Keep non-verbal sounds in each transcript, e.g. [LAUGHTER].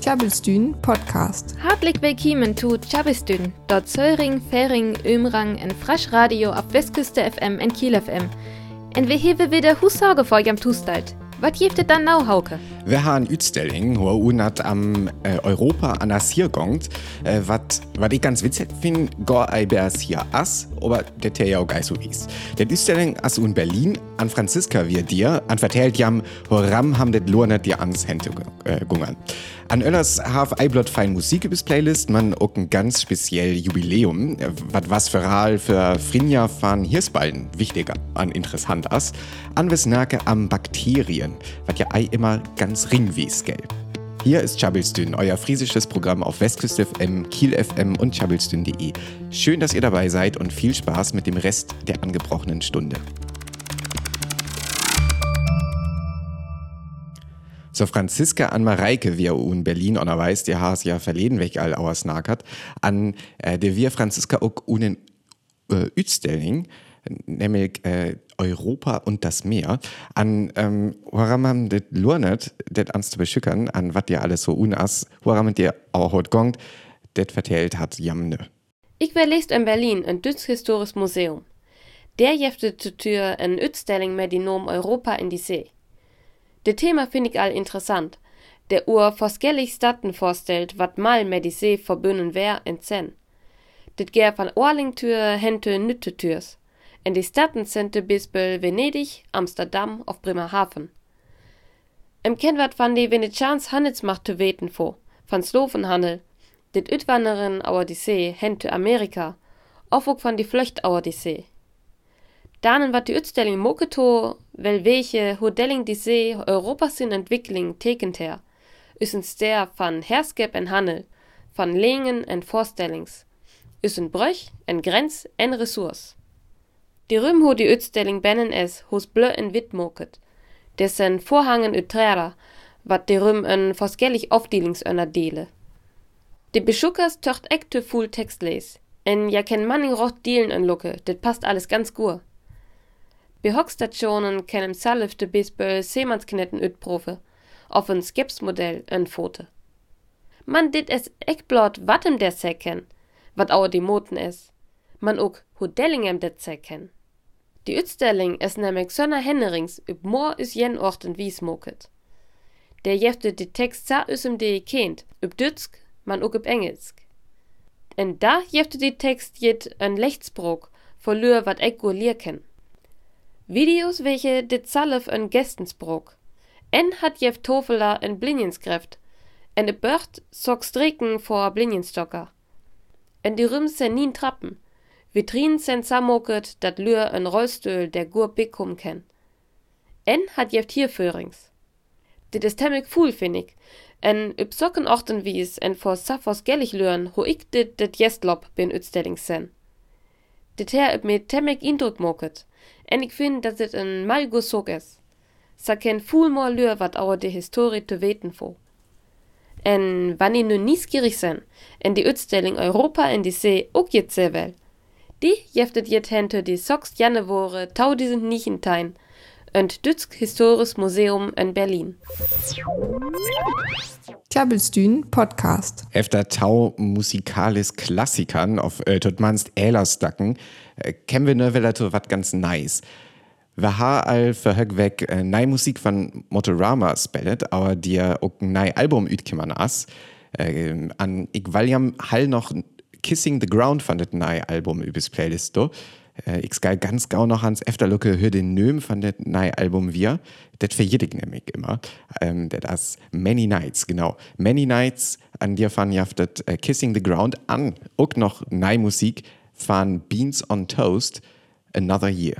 Tjabelstün Podcast. Hartlich willkommen zu Tjabelstün, dort Söring, Fering, Ömrang en Frasch Radio auf Westküste FM en Kiel FM. En wir hebben wieder Hussage vor jam Tustalt. Was gibt es dann now, Hauke? Wir haben Utstelling, wo unat am äh, Europa an das hier gongt, äh, was ich ganz witzig finde, gar ei beas hier as, aber der der ja auch geil so wies. Der Utstelling as in Berlin an Franziska wir dir, an vertellt jam, woram ham det lornet dir ans Hände äh, gungern. An Öllers haf Eiblot fein Musik bis Playlist, man auch ein ganz speziell Jubiläum, wat was für Ral für Frinja van Hirsballen wichtiger an interessant as, an wes Nake am Bakterien, wat ja ei immer ganz ringwies gell. Hier ist Chabelstün, euer friesisches Programm auf Westküste FM, Kiel FM und chabelstün.de. Schön, dass ihr dabei seid und viel Spaß mit dem Rest der angebrochenen Stunde. So Franziska an Mareike, wie in Berlin oder weiß, die has ja verleden weg all auers nackert, an äh, der wir Franziska auch unen äh, Utstelling, nämlich äh, Europa und das Meer, an ähm, woran man das lurnet, das ans zu beschückern, an was dir alles so unas, woran man dir auch heute gongt, das vertellt hat jamne. Ich verlest in Berlin ein Dütz historisches Museum. Der jefte zur Tür ein Utstelling mit dem Nom Europa in die See. Das Thema finde ich all interessant. Der Uhr forskellig Statten vorstellt, wat mal mit die See verbünden wär in Zen. Det gär von Orlingtür hente Nüttetürs. In die Statten sind Bispel Venedig, Amsterdam auf Bremerhaven. Im Kennwort van die Venetians Handelsmacht zu weten vor, van Slovenhandel, dit Utwanderen auer die See hente Amerika, auf auch van die Flöcht auer die See. Danen wat die Utstelling Moketo, wel welche Hodelling die See Europas in Entwicklung tekent her, üssen der van Herskep en Handel, van Lingen en Vorstellings, üssen Bröch en Grenz en Ressource. Die Rüm ho die Utstelling bennen es, hos blö en wit moket, dessen Vorhangen uträrer, wat die Rüm en forskellig Aufdeelingsönner dele. Die Beschuckers töcht ekte full Text les, en ja ken manning rot dealen en lucke, dit passt alles ganz gut. Behockstationen kennen zelfde bisbø seemannsknetten utprofe, auf ein Skepsmodell en fote. Man dit es ekblot watem der secken, wat auer die Moten es. Man ook Hodellingem det secken. Die Utstelling es nämlich Sönner Hennerings üb Moor is jen Orten wies moket. Der jefte die Text sa üsem de kennt, üb Dütsk, man ook üb Engelsk. En da jefte die Text jet en Lechtsbrok, verlür wat ek go ken. Videos, welche dit zalf en gestensbrok. En hat Jeff Tofeler en blinjenskräft. En de Bört sok striken vor blinjenstocker. En die Rüms sen nien trappen. Vitrinen sen samoket, dat lür en Rollstühl der gur bikum ken. En hat Jeff Tierführings. Dit is temmig fuhl, finnig. En üb socken ochten wies en vor Saffos gellig lüren, ho ik dit dit jestlop bin utstellings sen. Dit her üb mir temmig indruk moket. En ik vind dat het een malgo sok is. Sa ken voel more lur wat ouer de historie te weten vo. En wanneer nu nieuwsgierig zijn en die uitstelling Europa in die See ook jet sehr wel. Die jeftet jet hente die Soxt Januare 2019 und Dütsk Historisch Museum in Berlin. Tjabelstün Podcast. Efter Tau Musikalis Klassikern auf äh, Totmanst Älerstacken, äh, kennen wir ne Wetter wat ganz nice. Wir haben all für hög weg äh, Musik von Motorama spellet, aber dir auch ein neues Album ütkimmer as. Äh, an ich valjam hall noch Kissing the Ground das neue Album übers Playlist do. Äh, ich geil ganz gau noch ans Efterlucke hör den Nöm von das neue Album wir. Das verjedig nämlich immer. Ähm, das Many Nights, genau. Many Nights an dir fan jaftet äh, Kissing the Ground an. Auch noch neue Musik von Beans on Toast. Another Year.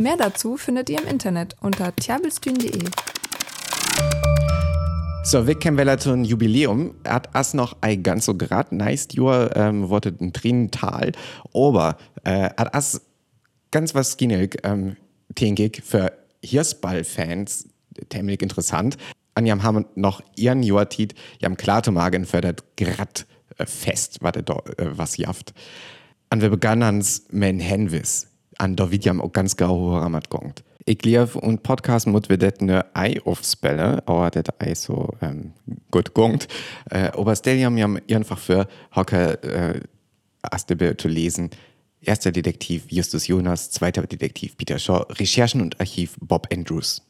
Mehr dazu findet ihr im Internet unter tjabelstün.de. So, ein Jubiläum. Er hat as noch ein ganz so grad nice Jahr, ähm, wurde ein Tränental. Aber, äh, hat as ganz was ginnig, ähm, denke ich, für Hirsball-Fans ziemlich interessant. Und wir haben noch ihren wir haben Klatomagen das grad Fest, was, äh, was jaft. Und wir begannen ans men Henvis. An da wird ja auch ganz grau ramat gongt. Ich glaube, und Podcast muss wir das ne Ei aufspellen, aber das Ei so ähm, gut gongt. Äh, aber stell ja mir einfach für Hocke äh, zu lesen. Erster Detektiv Justus Jonas, zweiter Detektiv Peter Shaw, Recherchen und Archiv Bob Andrews.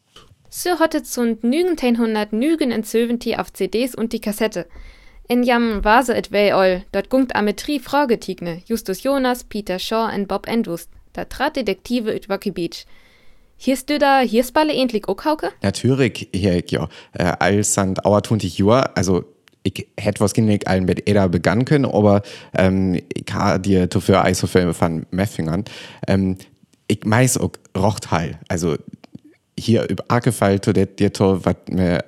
So hattet zund nügen 100 nügen in Söventi auf CDs und die Kassette. In jam Vase et wei ol, dort gungt Ametrie Fragetigne, Justus Jonas, Peter Shaw und Bob Andrews. Da trat Detektive ut Rocky Beach. Hierst du da, hierst balle endlich auch hauke? Natürlich, hier, ja. Äh, sind auer 20 Jahre, also ich hätte nicht allen mit Eda begann können, aber ähm, ich habe dir dafür viel von Meffingern. Ähm, ich meis auch rocht heil. Also hier über Arkefall zu der dir was mir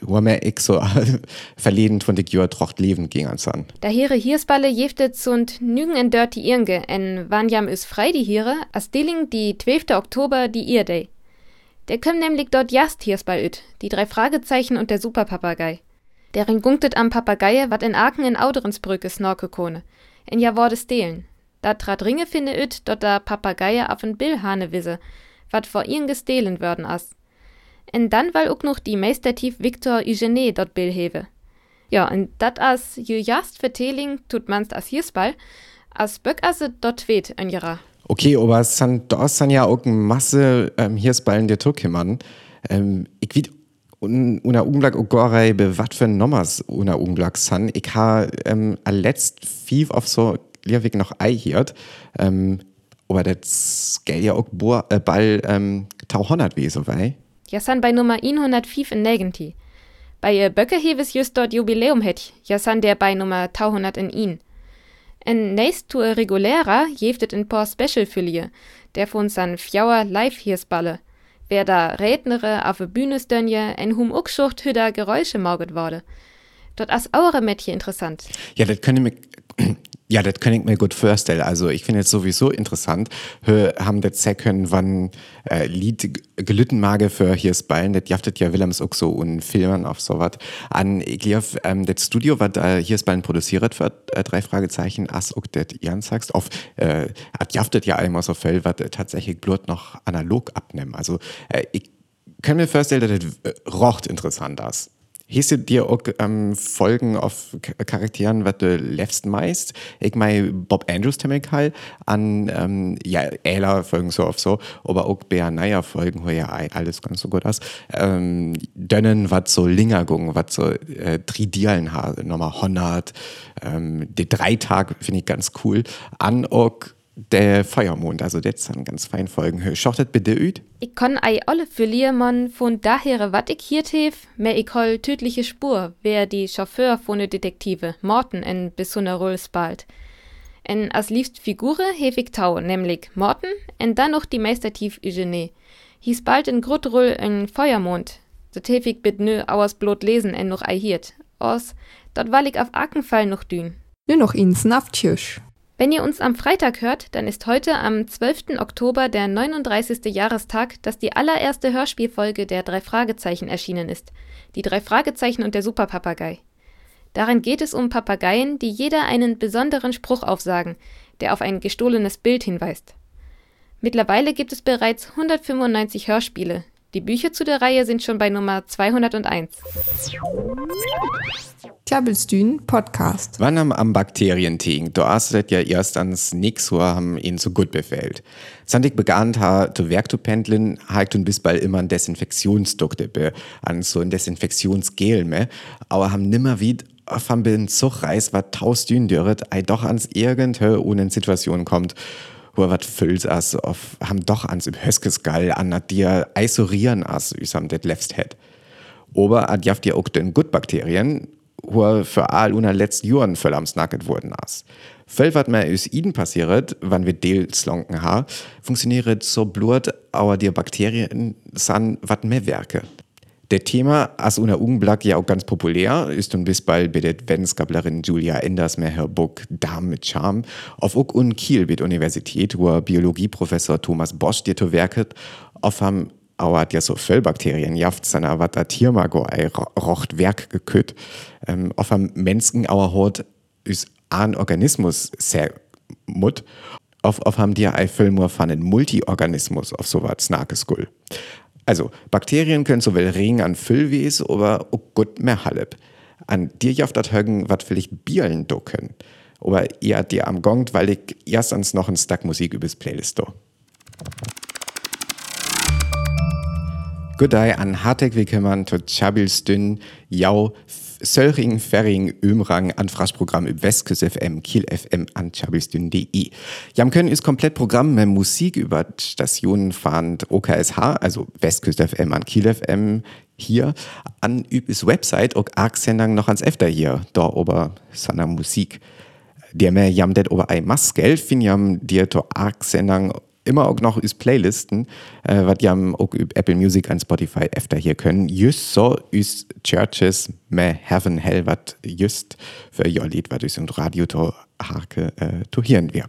wo mir ich so [LAUGHS] verleden von der Jahr trocht leben ging ans an. Da here Hiersballe jeftet und nügen en dort die Irnge, en wann jam is frei die Hiere, as deling die 12. Oktober die Irdei. Der kömm nämlich dort jast Hiersball üt, die drei Fragezeichen und der Superpapagei. Deren gunktet am Papageie, wat in Aken in Auderensbrücke snorke kone. En ja wurde stehlen. Da trat Ringe finde üt, dort da Papageie auf en Billhane wisse, wat vor ihren gestehlen würden as. En dann weil ook noch die Meistertief Victor Eugene dort Bill. Ja, und dat as ju jast verteling tut manst as hiersball, as böck asse dort tweet en jara. Okay, aber sind, da sind ja auch eine Masse ähm, Hiersballen der Türkimmern. Ähm, ich weet un, una auch gar be wat für Nommers una Augenblick san. Ich ha ähm, letzt viel auf so Lehrweg noch Ei hiert. Ähm, aber das gell ja auch äh, Ball ähm, tau 100 wie so wei. Ja san bei Nummer 105 in Negenti. Bei ihr Böcke heves just dort Jubiläum het, ja san der bei Nummer 100 in ihn. En nächst tu regulärer jeftet in paar Special ihr, der von san fjauer live hiersballe. Wer da Rednere auf Bühne stönje, en hum uckschucht hüder Geräusche mauget wurde. Dort as eure Mädchen interessant. Ja, das könnte mir ja, das kann ich mir gut vorstellen. Also ich finde es sowieso interessant, wir haben das können, wann äh, Lied gelitten mage für hier Ballen, das jaftet ja Willems auch so und Filmen auf sowas. An, ich glaube, ähm, das Studio, was äh, hier Ballen produziert wird, äh, drei Fragezeichen, as auch das Jan sagst, auf, äh, jaftet ja einmal so viel, was äh, tatsächlich Blut noch analog abnehmen. Also äh, ich kann mir vorstellen, dass das äh, rocht interessant ist. Hieße dir auch ähm, Folgen auf Charakteren, was du lebst meist? Ich meine, Bob Andrews Temekal an, ähm, ja, Äler Folgen so auf so, aber auch Bea Neier Folgen, wo ja alles ganz so gut aus. Ähm, Dönnen, was so Lingergung, was so äh, Tridialen nochmal 100, ähm, die drei Tag finde ich ganz cool. An auch der Feuermond, also das sind ganz fein Folgen. Schachtet bitte üt. Ich kann ei alle verlieren, man von daher wat ich hier tef, mehr ich hol tödliche Spur, wer die Chauffeur von der Detektive, Morten en besonner Roll spalt. En as liebst Figure hef ich tau, nämlich Morten en dann noch die Meistertief Eugenie. Hieß bald in Grutroll en Feuermond. So hef ich bit nö auers Blut lesen en noch ei hiert. Aus, dort wall ich auf Akenfall noch dün. Nur noch ins Naftjösch. Wenn ihr uns am Freitag hört, dann ist heute am 12. Oktober der 39. Jahrestag, dass die allererste Hörspielfolge der drei Fragezeichen erschienen ist. Die drei Fragezeichen und der Superpapagei. Darin geht es um Papageien, die jeder einen besonderen Spruch aufsagen, der auf ein gestohlenes Bild hinweist. Mittlerweile gibt es bereits 195 Hörspiele. Die Bücher zu der Reihe sind schon bei Nummer 201. Klabbelstühn Podcast. Wann am, am Bakterienting, du hast das ja erst ans nix wo haben ihn so gut befehlt. Sandig begann ha zu Werk zu pendeln, halt und bis bald immer ein Desinfektionsdukte be, an so ein Desinfektionsgel mehr, aber haben nimmer wie auf am bin Zug reis, wat tausend dünn dürret, ei doch ans irgendhö ohne Situation kommt wo wat fülls as, auf, haben doch ans im Höskesgall an dir isorieren as, üsam det lefst het. Ober ad jaft dir auch den Gutbakterien, wo für all una letzten Jahren voll am Snacket wurden as. Voll wat mir üs Iden passiert, wann wir Deelslonken ha, funktioniert so blut, aber die Bakterien san wat mehr Werke. Der Thema as una Augenblick ja auch ganz populär ist und bis bald bei der Wissenschaftlerin Julia Enders mehr her Buch Darm mit Charme auf auch un Kiel mit Universität, wo Biologieprofessor Thomas Bosch dir to werket, auf am aber hat ja so Völlbakterien jaft seiner wat a Tiermago ei rocht Werk gekütt. Ähm, auf am Menschen auer Haut ist ein Organismus sehr mut auf, auf haben ein Film von einem Multiorganismus auf sowas Snakeskull. Also, Bakterien können sowohl Regen an Füllwes, aber auch gut mehr halb. An dir jaft dat högen, wat vielleicht Bielen do können. Aber ihr dir am Gongt, weil ich erst noch ein Stack Musik übers Playlist do. Good day an harteg willkommen zu Chabils dünn Jau Söllring, Ferring, Ömrang, Anfrageprogramm über Westküst FM, Kiel FM an chabelsdünn.de. Jam können ist komplett Programm mit Musik über Stationen fahren OKSH, also Westküst FM an Kiel FM hier, an übis Website auch arg Sendung noch ans Efter hier, da ober seiner Musik. Der mehr jam det ober ein Maskell, fin jam dir to arg Sendung immer auch noch ist Playlisten, äh, was ja auch Apple Music und Spotify öfter hier können. Just so ist Churches me Heaven Hell, was just für ihr Lied, was ich und Radio to Hake äh, to hören wir.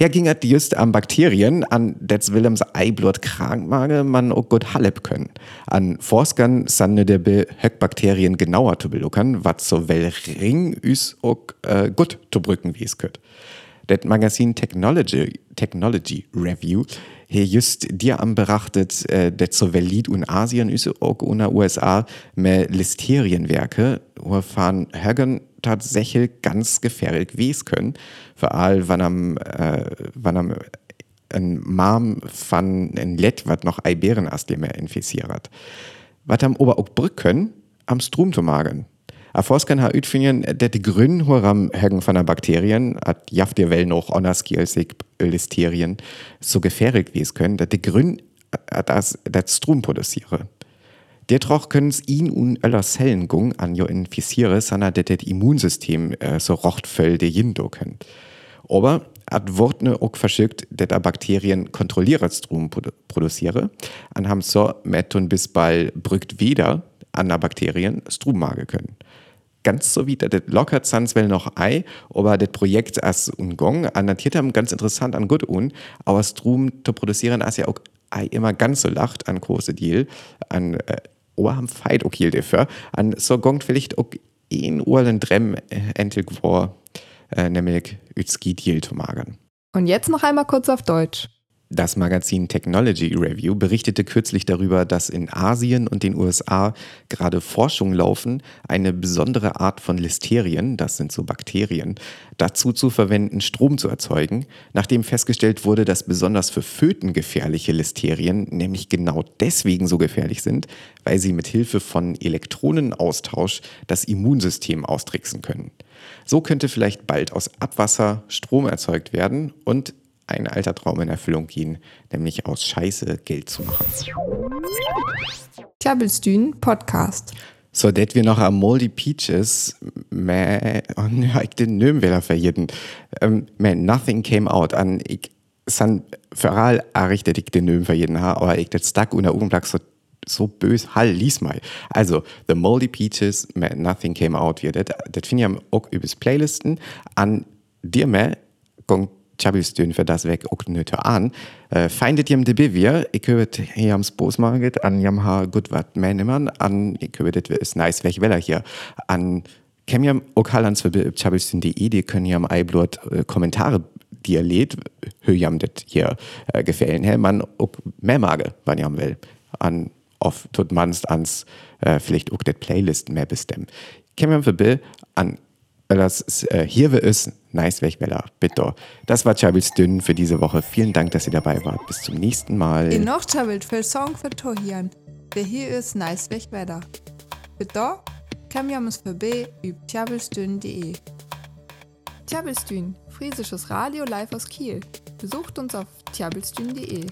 Ja, ging es just an Bakterien, an des Willems Eiblut Krankmage, man auch gut Halep können. An Forskern sanne der Be Bakterien genauer zu beluckern, was so well ring ist auch äh, gut zu brücken, wie es könnt. Das Magazin Technology, Technology Review hier just dir am berachtet, äh, det so Lied und Asien ist auch den USA mehr Listerienwerke, wo fahren Högen tatsächlich ganz gefährlich wies können. Vor allem, wenn am, äh, wenn am ein Mom von ein Lett, was noch dem er infiziert. Was am aber auch brücken, am Strom zu magen. Erforskan har utfinnet dette grunn horam högen von der Bakterien, at jaft ihr well noch onaskielsig Listerien so gefährlich wie es können, dass die Grün das, das Strom produziere. Der troch können's ihn und aller Zellen gung an jo infiziere, sondern dass das Immunsystem äh, so rocht voll de jindo können. Aber at wird ne auch verschickt, dass der Bakterien kontrolliert Strom produ produziere, an haben so Metton bis bald brückt wieder an der Bakterien Strom mage können ganz so wie das lockert sans well noch ei, aber das Projekt as ungong annatiert haben ganz interessant an gut un, aber Strom zu produzieren as ja auch ei immer ganz so lacht an große Deal, an äh, oh haben Fight okay dafür, an so gongt vielleicht auch in Urlen Drem äh, entel äh, nämlich Ütski Deal zu magern. Und jetzt noch einmal kurz auf Deutsch. Das Magazin Technology Review berichtete kürzlich darüber, dass in Asien und den USA gerade Forschungen laufen, eine besondere Art von Listerien, das sind so Bakterien, dazu zu verwenden, Strom zu erzeugen, nachdem festgestellt wurde, dass besonders für Föten gefährliche Listerien nämlich genau deswegen so gefährlich sind, weil sie mit Hilfe von Elektronenaustausch das Immunsystem austricksen können. So könnte vielleicht bald aus Abwasser Strom erzeugt werden und ein alter Traum in Erfüllung gehen, nämlich aus Scheiße Geld zu machen. Klabbelstühn Podcast. So, det wir noch am Moldy Peaches, meh, oh, ja, ich den Nömwähler verjeden. Ähm, man, nothing came out an, ich, san, für all errichtet ich den Nöm verjeden ha, aber ich das Stack unter Augenblick so, so bös, hall, lies mal. Also, The Moldy Peaches, man, nothing came out, wir, das, finde ich auch übers Playlisten, an dir mehr, kommt Chabistön für das weg auch nicht an. Äh, feindet jem de Bivier, ich höre hier am Bosmarket an jam ha gut wat Männemann an, ich höre das ist nice weg Weller hier an Kem jam auch hallands für chabistön.de, die können jam Eiblot äh, Kommentare die ihr lädt, hör jam das hier äh, gefällen. Hey, man auch mehr mage, wann jam will. An oft tut manst ans äh, vielleicht auch das Playlist mehr bestimmen. Kem jam für Bill an das äh, hier wir es nice weg Bella. Bitte. Das war Chabils dünn für diese Woche. Vielen Dank dass ihr dabei wart. Bis zum nächsten Mal. In noch Chabelt für Song für Tohian. Wer hier ist nice weg Wetter bitte? Kam ja für B üb chabelstün.de Chabelstün friesisches Radio live aus Kiel. Besucht uns auf chabelstün.de